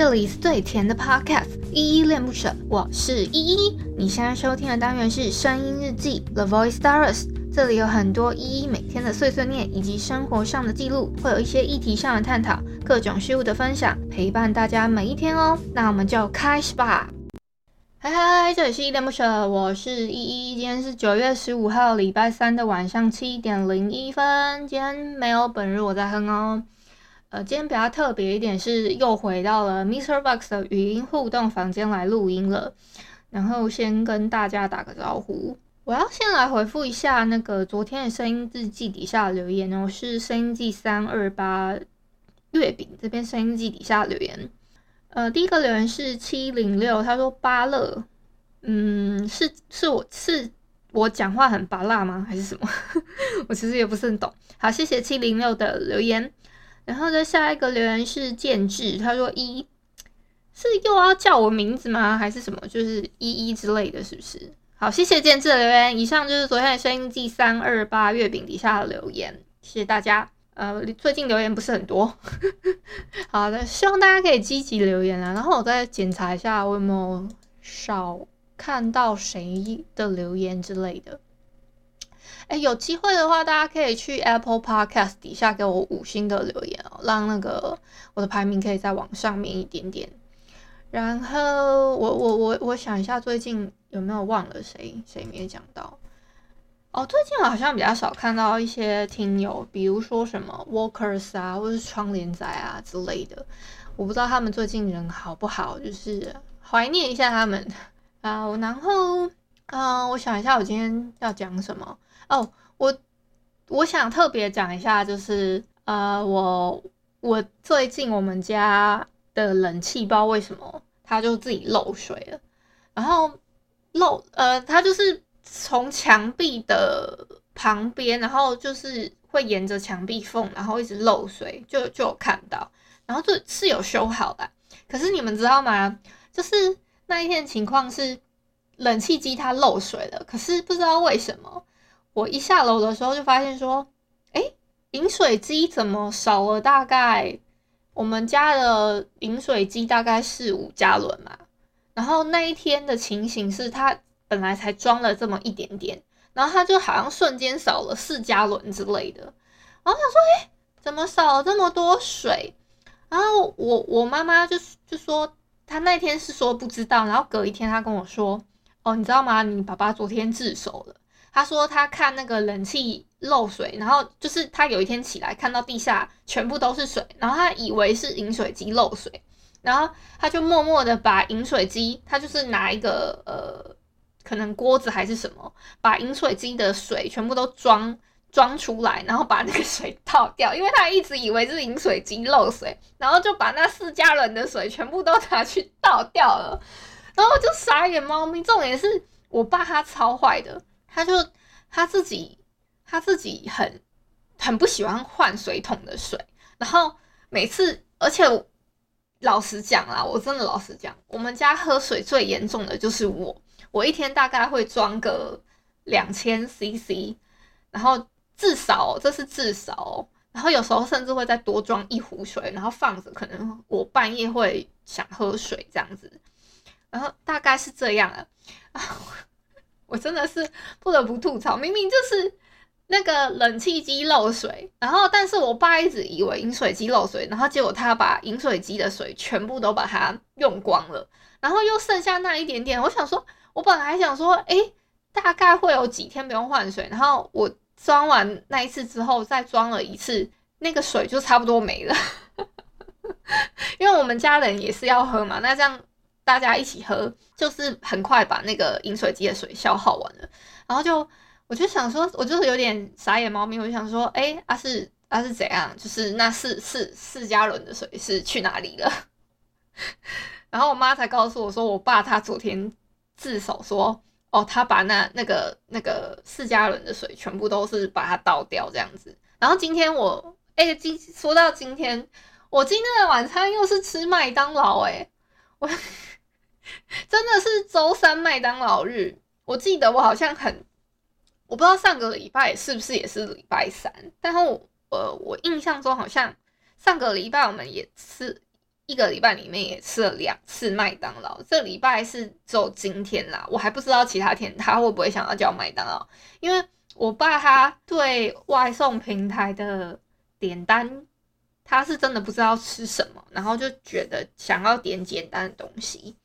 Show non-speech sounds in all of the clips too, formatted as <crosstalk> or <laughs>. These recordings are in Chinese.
这里是最甜的 Podcast，依依恋不舍，我是依依。你现在收听的单元是声音日记 The Voice Diaries，这里有很多依依每天的碎碎念以及生活上的记录，会有一些议题上的探讨，各种事物的分享，陪伴大家每一天哦。那我们就开始吧。嗨嗨，这里是依依恋不舍，我是依依。今天是九月十五号，礼拜三的晚上七点零一分。今天没有本日我在哼哦。呃，今天比较特别一点是又回到了 Mister Box 的语音互动房间来录音了。然后先跟大家打个招呼，我要先来回复一下那个昨天的声音日记底下留言哦，是声音记三二八月饼这边声音记底下留言。呃，第一个留言是七零六，他说芭乐，嗯，是是我是我讲话很巴辣吗？还是什么？<laughs> 我其实也不是很懂。好，谢谢七零六的留言。然后呢，下一个留言是建志，他说一是又要叫我名字吗？还是什么？就是一一之类的是不是？好，谢谢建志的留言。以上就是昨天的声音记三二八月饼底下的留言，谢谢大家。呃，最近留言不是很多，<laughs> 好的，希望大家可以积极留言啊。然后我再检查一下我有没有少看到谁的留言之类的。哎，有机会的话，大家可以去 Apple Podcast 底下给我五星的留言哦，让那个我的排名可以再往上面一点点。然后我我我我想一下，最近有没有忘了谁谁没讲到？哦，最近好像比较少看到一些听友，比如说什么 Walkers 啊，或是窗帘仔啊之类的。我不知道他们最近人好不好，就是怀念一下他们 <laughs> 啊。然后，嗯、我想一下，我今天要讲什么？哦，我我想特别讲一下，就是呃，我我最近我们家的冷气不知道为什么它就自己漏水了，然后漏呃，它就是从墙壁的旁边，然后就是会沿着墙壁缝，然后一直漏水，就就有看到，然后就是有修好的，可是你们知道吗？就是那一天情况是冷气机它漏水了，可是不知道为什么。我一下楼的时候就发现说，诶，饮水机怎么少了？大概我们家的饮水机大概是五加仑嘛。然后那一天的情形是，它本来才装了这么一点点，然后它就好像瞬间少了四加仑之类的。然后想说，诶，怎么少了这么多水？然后我我妈妈就就说，她那天是说不知道，然后隔一天她跟我说，哦，你知道吗？你爸爸昨天自首了。他说他看那个冷气漏水，然后就是他有一天起来看到地下全部都是水，然后他以为是饮水机漏水，然后他就默默的把饮水机，他就是拿一个呃可能锅子还是什么，把饮水机的水全部都装装出来，然后把那个水倒掉，因为他一直以为是饮水机漏水，然后就把那四加仑的水全部都拿去倒掉了，然后就傻眼猫咪。重点是我爸他超坏的。他就他自己，他自己很很不喜欢换水桶的水，然后每次，而且老实讲啦，我真的老实讲，我们家喝水最严重的就是我，我一天大概会装个两千 CC，然后至少这是至少，然后有时候甚至会再多装一壶水，然后放着，可能我半夜会想喝水这样子，然后大概是这样啊。<laughs> 我真的是不得不吐槽，明明就是那个冷气机漏水，然后但是我爸一直以为饮水机漏水，然后结果他把饮水机的水全部都把它用光了，然后又剩下那一点点。我想说，我本来想说，诶，大概会有几天不用换水，然后我装完那一次之后再装了一次，那个水就差不多没了，<laughs> 因为我们家人也是要喝嘛，那这样。大家一起喝，就是很快把那个饮水机的水消耗完了，然后就我就想说，我就是有点傻眼猫咪，我就想说，哎、欸，啊、是阿、啊、是怎样？就是那四四四加仑的水是去哪里了？<laughs> 然后我妈才告诉我说，我爸他昨天自首说，哦，他把那那个那个四加仑的水全部都是把它倒掉这样子。然后今天我，哎、今说到今天，我今天的晚餐又是吃麦当劳、欸，哎，我。<laughs> 真的是周三麦当劳日，我记得我好像很，我不知道上个礼拜是不是也是礼拜三，但是我呃我印象中好像上个礼拜我们也吃一个礼拜里面也吃了两次麦当劳。这礼拜是只有今天啦，我还不知道其他天他会不会想要叫麦当劳，因为我爸他对外送平台的点单，他是真的不知道吃什么，然后就觉得想要点简单的东西，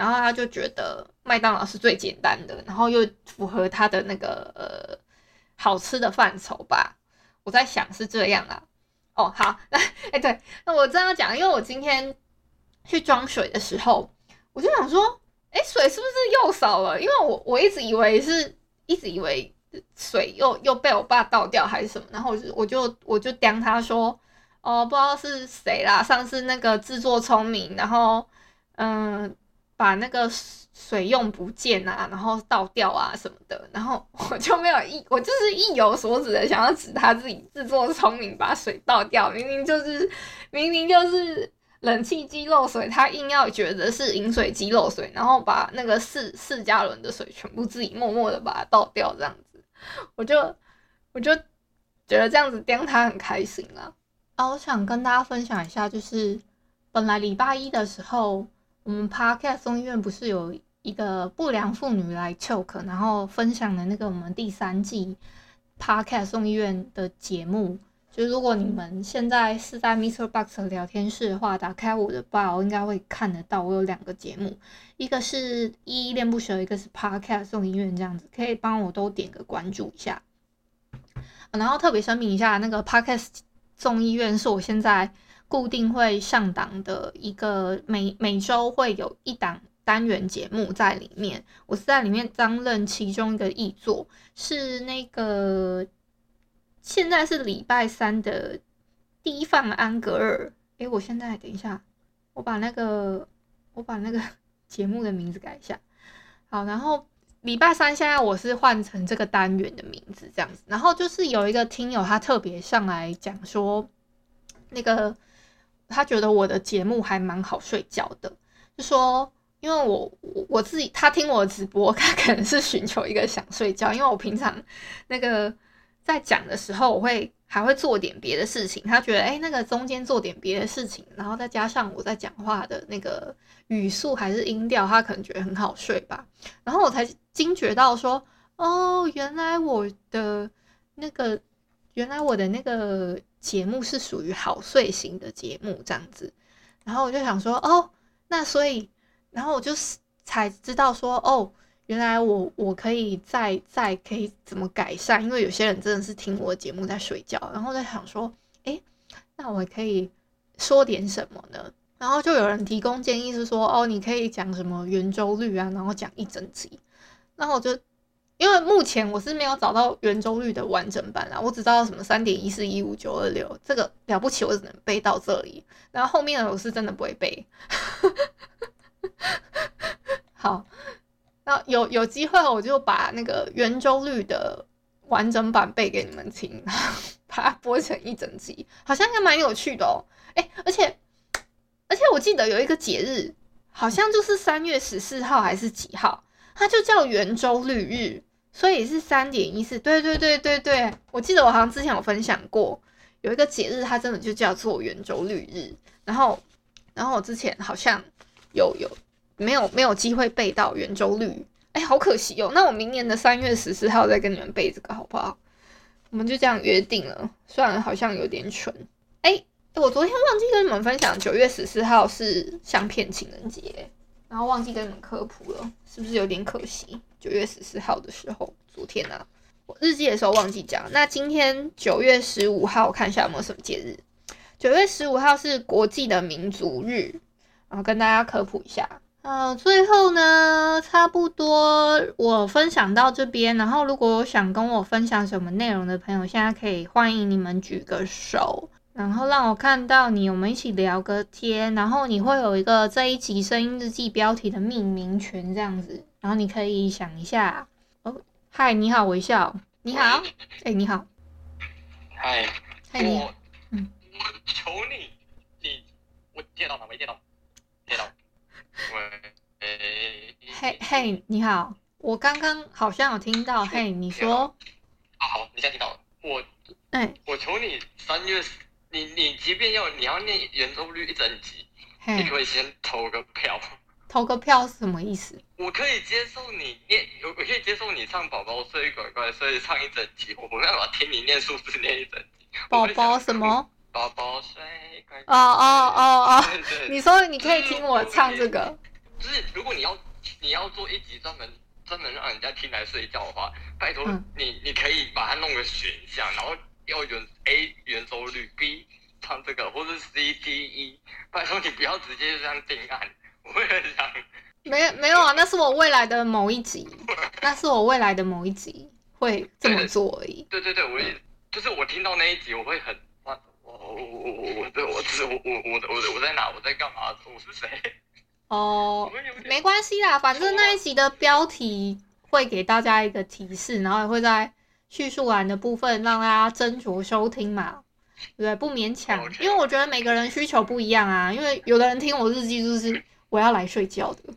然后他就觉得麦当劳是最简单的，然后又符合他的那个呃好吃的范畴吧。我在想是这样啊。哦，好，那 <laughs> 哎，对，那我这样讲，因为我今天去装水的时候，我就想说，哎，水是不是又少了？因为我我一直以为是，一直以为水又又被我爸倒掉还是什么，然后我就我就我就刁他说，哦，不知道是谁啦，上次那个自作聪明，然后嗯，把那个。水用不见啊，然后倒掉啊什么的，然后我就没有意，我就是意有所指的想要指他自己自作聪明把水倒掉，明明就是明明就是冷气机漏水，他硬要觉得是饮水机漏水，然后把那个四四加仑的水全部自己默默的把它倒掉，这样子，我就我就觉得这样子刁他很开心啊。啊，我想跟大家分享一下，就是本来礼拜一的时候，我们 Podcast 送医院不是有。一个不良妇女来 choke，然后分享的那个我们第三季 podcast 送医院的节目，就如果你们现在是在 Mr. Box 的聊天室的话，打开我的 bar 应该会看得到，我有两个节目，一个是依依恋不舍，一个是 podcast 送医院这样子，可以帮我都点个关注一下。然后特别声明一下，那个 podcast 送医院是我现在固定会上档的一个每每周会有一档。单元节目在里面，我是在里面担任其中一个译作，是那个现在是礼拜三的低放安格尔。诶，我现在等一下，我把那个我把那个 <laughs> 节目的名字改一下。好，然后礼拜三现在我是换成这个单元的名字这样子。然后就是有一个听友他特别上来讲说，那个他觉得我的节目还蛮好睡觉的，就说。因为我我自己，他听我直播，他可能是寻求一个想睡觉。因为我平常那个在讲的时候，我会还会做点别的事情。他觉得，哎，那个中间做点别的事情，然后再加上我在讲话的那个语速还是音调，他可能觉得很好睡吧。然后我才惊觉到说，哦，原来我的那个，原来我的那个节目是属于好睡型的节目这样子。然后我就想说，哦，那所以。然后我就是才知道说，哦，原来我我可以再再可以怎么改善，因为有些人真的是听我的节目在睡觉，然后在想说，诶，那我可以说点什么呢？然后就有人提供建议是说，哦，你可以讲什么圆周率啊，然后讲一整集。然后我就因为目前我是没有找到圆周率的完整版啦，我只知道什么三点一四一五九二六，这个了不起，我只能背到这里，然后后面的我是真的不会背。好，那有有机会我就把那个圆周率的完整版背给你们听，<laughs> 把它播成一整集，好像应该蛮有趣的哦。哎，而且而且我记得有一个节日，好像就是三月十四号还是几号，它就叫圆周率日，所以是三点一四。对对对对对，我记得我好像之前有分享过，有一个节日它真的就叫做圆周率日，然后然后我之前好像。有有没有没有机会背到圆周率？哎，好可惜哦。那我明年的三月十四号再跟你们背这个好不好？我们就这样约定了。虽然好像有点蠢。哎，我昨天忘记跟你们分享，九月十四号是相片情人节，然后忘记跟你们科普了，是不是有点可惜？九月十四号的时候，昨天啊，我日记的时候忘记讲。那今天九月十五号，我看一下有没有什么节日。九月十五号是国际的民族日。然后跟大家科普一下，呃，最后呢，差不多我分享到这边。然后，如果想跟我分享什么内容的朋友，现在可以欢迎你们举个手，然后让我看到你，我们一起聊个天。然后你会有一个这一集声音日记标题的命名权，这样子。然后你可以想一下，哦，嗨，你好，微笑，你好，哎，你好，嗨，嗨，你好，嗯，我求你，你，我接到了？没接到，接到。喂，嘿嘿，你好，我刚刚好像有听到，嘿，你说，啊好，你现在听到了，我，哎，我求你三月，你你即便要你要念圆周率一整集，你可以先投个票。投个票是什么意思？我可以接受你念，我我可以接受你唱宝宝睡乖乖睡唱一整集，我没办法听你念数字念一整集。宝宝什么？宝宝睡乖乖。哦哦哦哦。你说你可以听我唱这个。就是如果你要你要做一集专门专门让人家听来睡觉的话，拜托你、嗯、你可以把它弄个选项，然后要原 a 圆周率 b 唱这个或是 cde 拜托你不要直接就这样定案我也很想没没有啊那是我未来的某一集 <laughs> 那是我未来的某一集会这么做而已。对对对我也就是我听到那一集我会很我我我我我我只我我我我在哪？我在干嘛？我是谁？哦没关系啦反正那一集的标题会给大家一个提示然后也会在叙述完的部分让大家斟酌收听嘛。对，不勉强，因为我觉得每个人需求不一样啊。因为有的人听我日记就是。我要来睡觉的，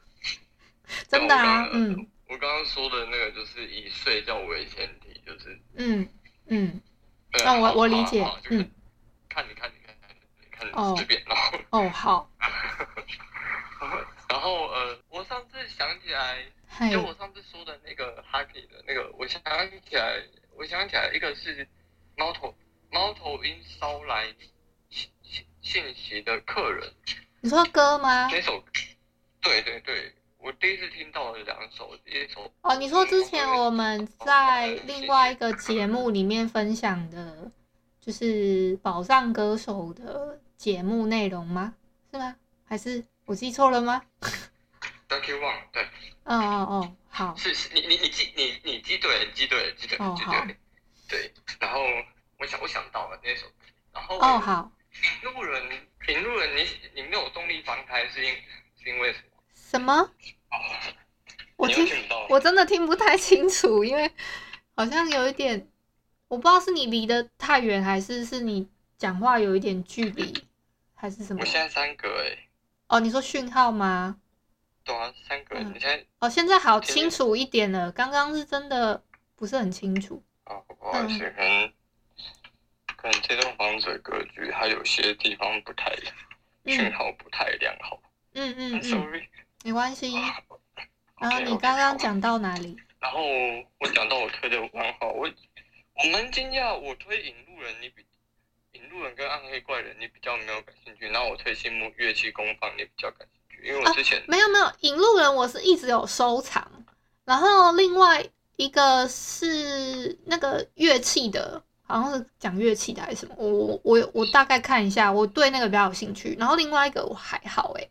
<laughs> 真的啊，嗯。我刚刚说的那个就是以睡觉为前提，就是嗯嗯。那我我理解，嗯。看你看你看你看，你随便然后哦好。<laughs> 然后呃，我上次想起来，就我上次说的那个 Happy 的那个，我想起来，我想起来，一个是猫头猫头鹰捎来信信息的客人。你说歌吗？那首，对对对，我第一次听到了两首，一首哦。你说之前我们在另外一个节目里面分享的，就是宝藏歌手的节目内容吗？是吗？还是我记错了吗？Thank you one，对。嗯嗯嗯，好。是是，你你你记你你记对记对了，记对了，记对了。对，然后我想我想到了那首，然后哦好。路人，引路人，你你没有动力翻开，是因是因为什么？什么？我听，听我真的听不太清楚，因为好像有一点，我不知道是你离得太远，还是是你讲话有一点距离，还是什么？我现在三格哎。哦，你说讯号吗？对啊，三格。嗯、你现在哦，现在好清楚一点了，刚刚是真的不是很清楚。哦，不好意思，可能。可能这栋房子的格局，它有些地方不太良，讯号不太良好。嗯嗯嗯，sorry，没关系。然后你刚刚讲到哪里？然后我讲到我推的蛮好，我我蛮惊讶，我推引路人，你比引路人跟暗黑怪人你比较没有感兴趣，然后我推新木乐器工坊你比较感兴趣，因为我之前、啊、没有没有引路人，我是一直有收藏。然后另外一个是那个乐器的。好像是讲乐器的还是什么，我我我我大概看一下，我对那个比较有兴趣。然后另外一个我还好哎，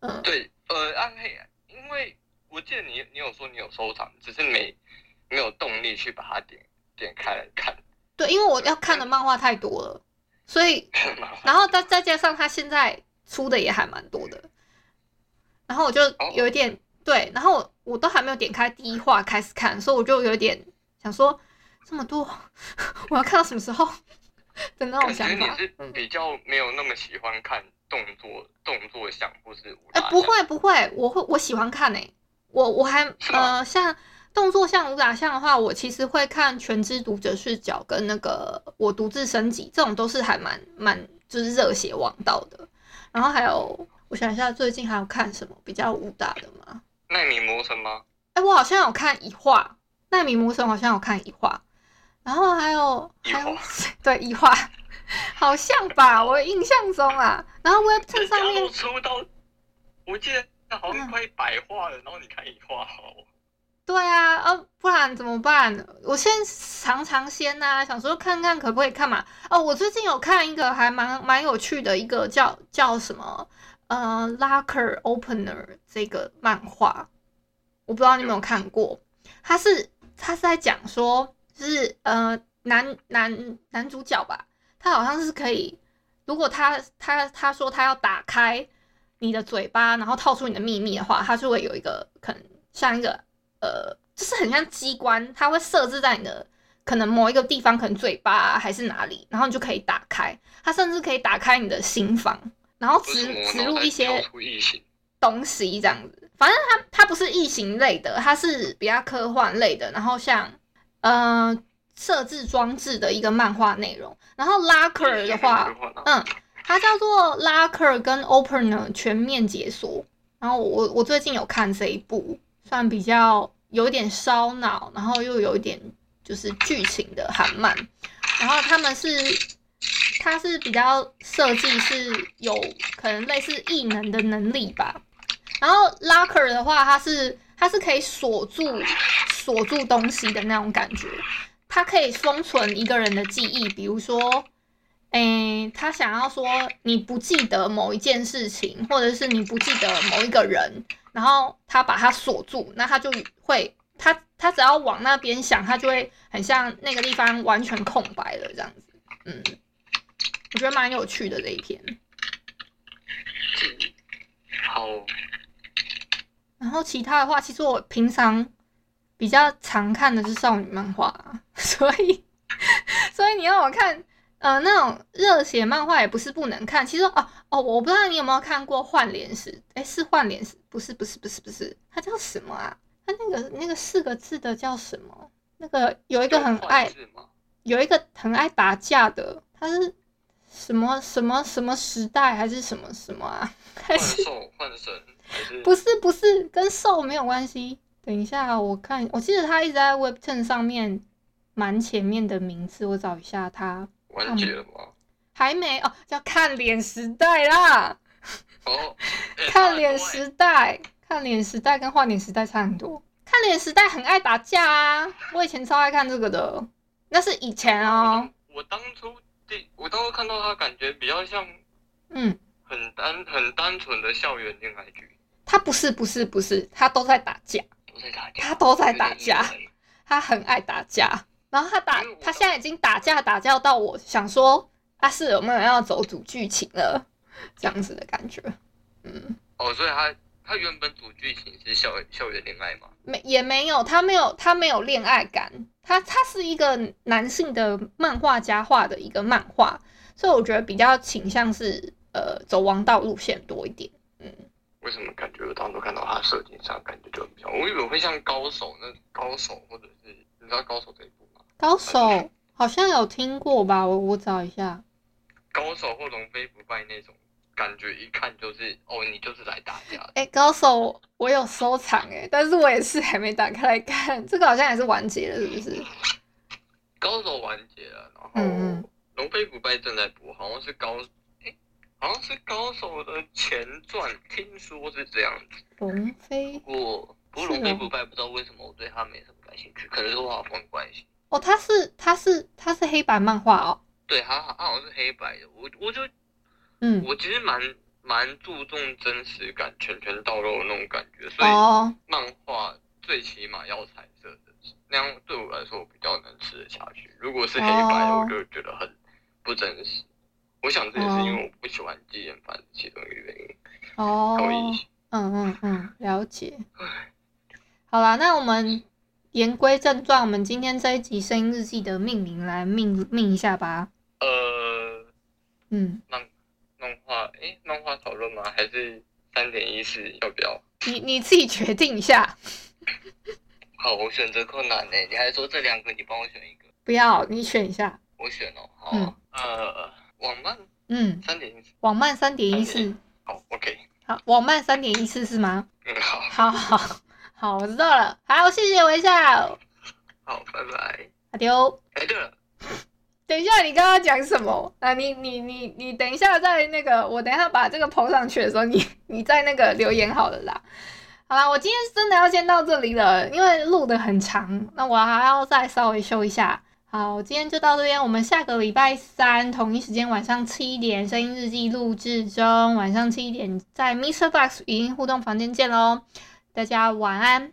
嗯，对，呃，暗黑，因为我记得你你有说你有收藏，只是没没有动力去把它点点开来看。对，因为我要看的漫画太多了，所以 <laughs> 然后再再加上他现在出的也还蛮多的，然后我就有一点、哦、对，然后我我都还没有点开第一话开始看，所以我就有点想说。这么多，我要看到什么时候的那种想法？你是比较没有那么喜欢看动作动作像，或是？哎、欸，不会不会，我会我喜欢看诶、欸。我我还呃，像动作像武打像的话，我其实会看《全知读者视角》跟那个我独自升级，这种都是还蛮蛮就是热血王道的。然后还有，我想一下，最近还有看什么比较武打的吗？奈米魔神吗？哎、欸，我好像有看一画，奈米魔神好像有看一画。然后还有还有 <laughs> 对一画，好像吧，我印象中啊。然后 Webtoon 上面出到，我记得好像快一百话了。嗯、然后你看一画好。对啊，呃，不然怎么办？我先尝尝鲜呐，想说看看可不可以看嘛。哦，我最近有看一个还蛮蛮有趣的一个叫叫什么呃 Locker Opener 这个漫画，我不知道你有没有看过。他是他是在讲说。就是呃，男男男主角吧，他好像是可以，如果他他他说他要打开你的嘴巴，然后套出你的秘密的话，他就会有一个可能像一个呃，就是很像机关，它会设置在你的可能某一个地方，可能嘴巴、啊、还是哪里，然后你就可以打开，它甚至可以打开你的心房，然后植植入一些东西这样子。反正它它不是异形类的，它是比较科幻类的，然后像。呃，设置装置的一个漫画内容，然后 Locker 的话，嗯，它叫做 Locker 跟 Opener 全面解锁。然后我我最近有看这一部，算比较有点烧脑，然后又有一点就是剧情的韩漫。然后他们是，他是比较设计是有可能类似异能的能力吧。然后 Locker 的话，它是它是可以锁住锁住东西的那种感觉，它可以封存一个人的记忆，比如说。诶，他想要说你不记得某一件事情，或者是你不记得某一个人，然后他把它锁住，那他就会，他他只要往那边想，他就会很像那个地方完全空白了这样子。嗯，我觉得蛮有趣的这一篇。好。然后其他的话，其实我平常比较常看的是少女漫画，所以 <laughs> 所以你要我看。呃，那种热血漫画也不是不能看。其实哦哦，我不知道你有没有看过《换脸时》？哎，是《换脸时》？不是不是不是不是，它叫什么啊？它那个那个四个字的叫什么？那个有一个很爱，有一个很爱打架的，他是什么什么什么时代还是什么什么啊？还是幻兽幻神？不是不是，跟兽没有关系。等一下，我看，我记得他一直在 Webtoon 上面蛮前面的名字，我找一下他。完结了吗？还没哦，叫看脸时代啦。哦，<laughs> 看脸时代，看脸时代跟换脸时代差很多。看脸时代很爱打架啊，我以前超爱看这个的。那是以前哦。我当初第，我当初看到他，感觉比较像，嗯，很单很单纯的校园恋爱剧。他不是不是不是，他都在打架，都在打架，他都在打架，他很爱打架。然后他打，他现在已经打架打架到我想说，他是有没有要走主剧情了，这样子的感觉，嗯。哦，所以他他原本主剧情是校校园恋爱吗？没，也没有，他没有，他没有恋爱感，他他是一个男性的漫画家画的一个漫画，所以我觉得比较倾向是呃走王道路线多一点，嗯。为什么感觉我当初看到他设定上感觉就很像，我以为会像高手那高手，或者是你知道高手这一部吗。高手好像有听过吧，我我找一下。高手或龙飞不败那种感觉，一看就是哦，你就是来打架。哎、欸，高手我有收藏哎，但是我也是还没打开来看。这个好像也是完结了，是不是？高手完结了，然后龙飞不败正在播，好像是高，好像是高手的前传，听说是这样子。龙飞，不过不过龙飞不败不知道为什么我对他没什么感兴趣，可能是画风关系。哦，他是他是他是黑白漫画哦。对，他他好像是黑白的。我我就，嗯，我其实蛮蛮注重真实感、拳拳到肉的那种感觉，所以漫画最起码要彩色的，那样对我来说我比较能吃得下去。如果是黑白的，我就觉得很不真实。我想这也是因为我不喜欢季艳帆的其中一个原因。哦，嗯嗯嗯，了解。好啦，那我们。言归正传，我们今天这一集声音日记的命名来命命一下吧。呃，嗯，漫漫画，诶，漫画讨论吗？还是三点一四要不要？你你自己决定一下。<laughs> 好，我选择困难呢。你还说这两个，你帮我选一个。不要，你选一下。我选哦。好，嗯、呃，网漫。嗯。三点一四。网漫三点一四。好，OK。好，网漫三点一四是吗？嗯，好。好好。好，我知道了。好，谢谢微笑。好，拜拜。阿丢。哎，对了，等一下，你刚刚讲什么？啊，你你你你，等一下，在那个，我等一下把这个抛上去的时候，你你在那个留言好了啦。好啦，我今天真的要先到这里了，因为录得很长，那我还要再稍微修一下。好，今天就到这边，我们下个礼拜三同一时间晚上七点，声音日记录制中，晚上七点在 MixerBox 语音互动房间见喽。大家晚安，